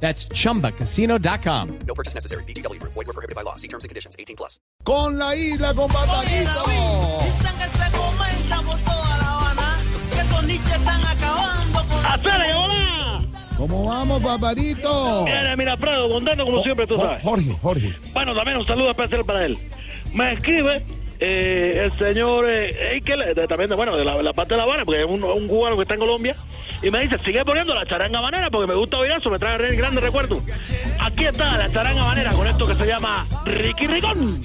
That's chumbacasino.com. No purchase necessary. BGW. Void were prohibited by law. See terms and conditions. 18 plus. Con la isla, con Barbarito. Dicen que se comenta por toda La Habana que con Nietzsche están acabando con ¡Hacele, hola! ¿Cómo vamos, Barbarito? Mira, mira, Fredo, contento como siempre, tú Jo- sabes. Jorge, Jorge. Bueno, también un saludo especial para él. Me escribe eh, el señor eh, de- también de, bueno, de la, parte de La Habana, porque es un, un cubano que está en Colombia, y me dice, sigue poniendo la charanga banera porque me gusta oír eso, me trae grandes recuerdos. Aquí está la charanga banera con esto que se llama Ricky Ricón.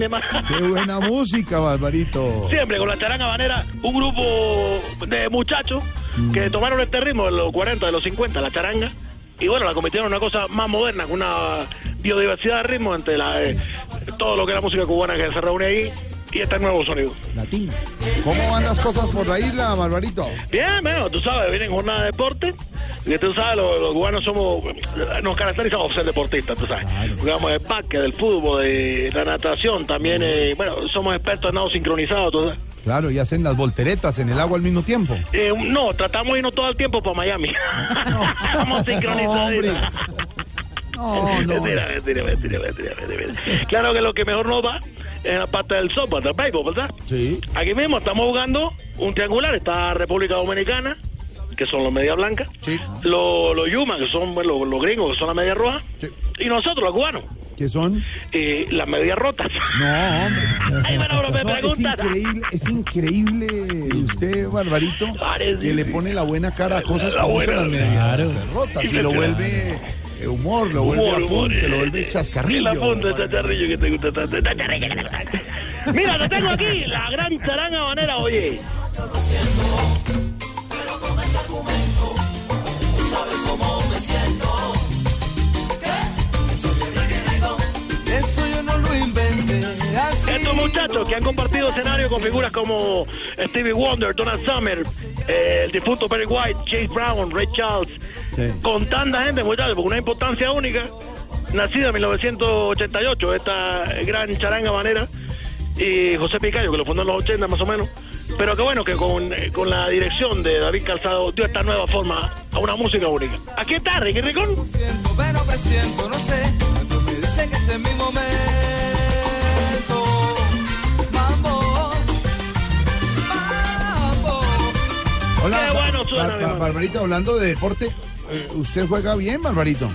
Hermano. qué buena música, Barbarito. Siempre con la charanga banera, un grupo de muchachos que tomaron este ritmo de los 40, de los 50, la charanga, y bueno, la convirtieron en una cosa más moderna, con una biodiversidad de ritmo entre la, eh, todo lo que es la música cubana que se reúne ahí y este nuevo sonido. Latín. ¿Cómo van las cosas por la isla, Barbarito? Bien, bueno, tú sabes, vienen jornada de deporte, y tú sabes, los, los cubanos somos, nos caracterizamos por ser deportistas, tú sabes. Jugamos el parque, del fútbol, de la natación, también, eh, bueno, somos expertos en nado sincronizado, tú sabes. Claro, y hacen las volteretas en el agua al mismo tiempo. Eh, no, tratamos de irnos todo el tiempo para Miami. Estamos sincronizados. hombre. No, no. Mentira, mentira, mentira, mentira, mentira. Claro que lo que mejor nos va es la parte del softball, del béisbol, ¿verdad? Sí. Aquí mismo estamos jugando un triangular. Está República Dominicana, que son los medias blancas. Sí. Los, los Yuma, que son bueno, los, los gringos, que son las medias rojas. Sí. Y nosotros, los cubanos, ¿Qué son? eh, las medias rotas. No, hombre. Ay, bueno, pero me No, es increíble, es increíble usted, Barbarito, Parece- que le pone la buena cara a cosas La como buena, que las medias claro. rotas y lo vuelve eh, humor, lo vuelve Humor, lo eh, vuelve chascarrillo. El apunte, el chascarrillo que te gusta tanto. Mira, te tengo aquí, la gran charanga habanera, oye. Muchachos que han compartido escenario con figuras como Stevie Wonder, Donald Summer, eh, el difunto Perry White, James Brown, Ray Charles, Sí. con tanta gente, muchachos, con una importancia única, nacida en 1988, esta gran charanga habanera, y José Picayo, que lo fundó en los 80 más o menos, pero que bueno, que con, eh, con la dirección de David Calzado dio esta nueva forma a una música única. Aquí está, Ricky Ricón. Siento, pero me siento, no sé. Me dicen que este es mi momento. Suena. Barbarito, hablando de deporte, eh, ¿usted juega bien, Barbarito?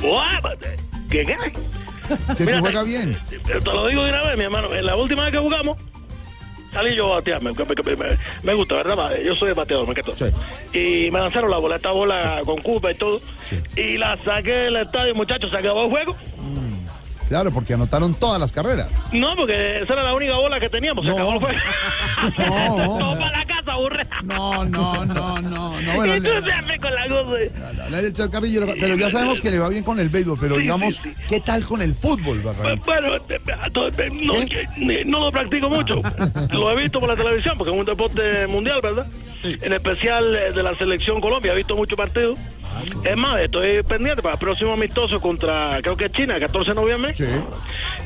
Guau, ¿Qué qué? ¿Usted se juega bien? Te lo digo de una vez, mi hermano. En la última vez que jugamos, salí yo a batear. Me, me- me- me gusta, ¿verdad? Yo soy bateador, me quedo. Sí. Y me lanzaron la bola, esta bola con culpa y todo. Y la saqué del estadio, muchachos, se acabó el juego. Claro, porque anotaron todas las carreras. No, porque esa era la única bola que teníamos, se No. acabó el juego. No. Casa, aburre. No, no, no, no, no. Bueno, y tú siempre con la la- el chascarrillo, pero ya sabemos que le va bien con el béisbol, pero Sí, digamos, sí, sí. ¿qué tal con el fútbol? Bueno, eh, eh, no, no lo practico mucho. Lo he visto por la televisión, porque es un deporte mundial, ¿verdad? Sí. En especial eh, de la selección Colombia, he visto muchos partidos. Es más, estoy pendiente para el próximo amistoso contra, creo que es China, el 14 de noviembre. Sí.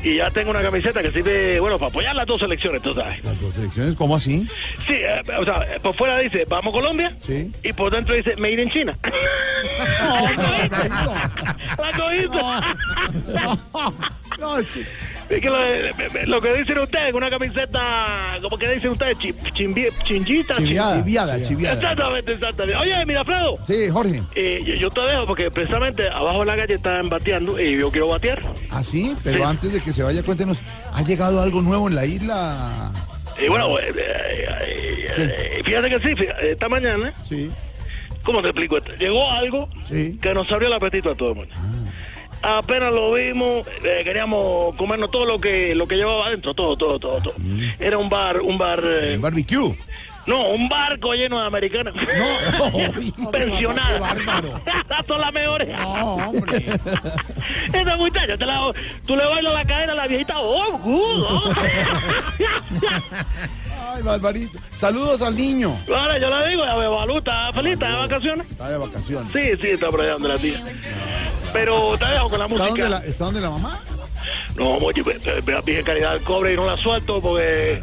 Y ya tengo una camiseta que sirve, bueno, para apoyar las dos selecciones, tú sabes. Las dos selecciones, ¿cómo así? Sí, eh, o sea, eh, por fuera dice, vamos Colombia. Sí. Y por dentro dice, Made in China. Barbarito. La cogiste. No, es que- Es que lo, lo que dicen ustedes, una camiseta, como que dicen ustedes, chi- chimbi- chinchita. Chiviada, chiviada, chi- chiviada. Exactamente, exactamente. Oye, mira, Fredo, Sí, Jorge. eh, yo, yo te dejo porque precisamente abajo de la calle están bateando y yo quiero batear. ¿Ah, sí? Pero Sí. antes de que se vaya, cuéntenos, ¿ha llegado algo nuevo en la isla? Y bueno, eh, eh, eh, eh, fíjate que sí, fíjate, esta mañana Sí. ¿cómo te explico esto? Llegó algo Sí. que nos abrió el apetito a todo el mundo. Apenas lo vimos, eh, queríamos comernos todo lo que lo que llevaba adentro, todo, todo, todo, todo. Era un bar, un bar, eh, barbecue. no, un barco lleno de americanas. No, Pensionada. Qué bárbaro. Son las mejores. No, hombre. Esa muchacha, te la- tú le bailas la cadera a la viejita. ¡Oh, good! oh. Ay, Barbarito. Saludos al niño. Ahora yo le digo, a Bebalú, ¿está feliz? ¿Está de vacaciones? Está de vacaciones. Sí, sí, está por allá donde la tía. Pero te dejo con la ¿Está donde música. la, ¿Está donde la mamá? No, Mochi, dije calidad del cobre y no la suelto porque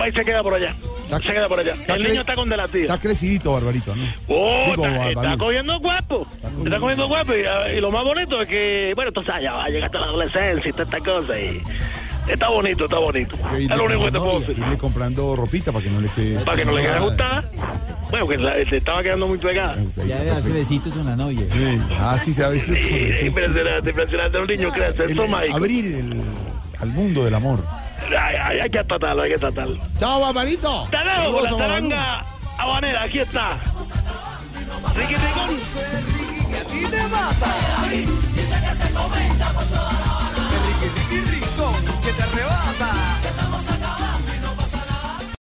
va y se queda por allá. Está- Se queda por allá. está El niño está con de la tía. Está crecidito, Barbarito, ¿no? Oh, Digo, está, está cogiendo cuerpo. cogiendo Está cogiendo cuerpo. Y, y lo más bonito es que, bueno, tú sabes, ya va a llegar hasta la adolescencia y toda esta cosa. Y está bonito, está bonito. Que Es lo único que te puedo decir. irle comprando ropita para que no le quede. Para que no le quede ajustada. Bueno, que la, se estaba quedando muy pegada. Ya de darse besitos con la novia. Sí. Ah, sí, se ha visto. Impresionante, un niño que. Abrir al mundo del amor. Hay que tratarlo, hay que tratarlo. Chao, paparito. Hasta la taranga habanera, aquí está. Riquiticón. Y a ti te mata. Dice que se que te arrebata.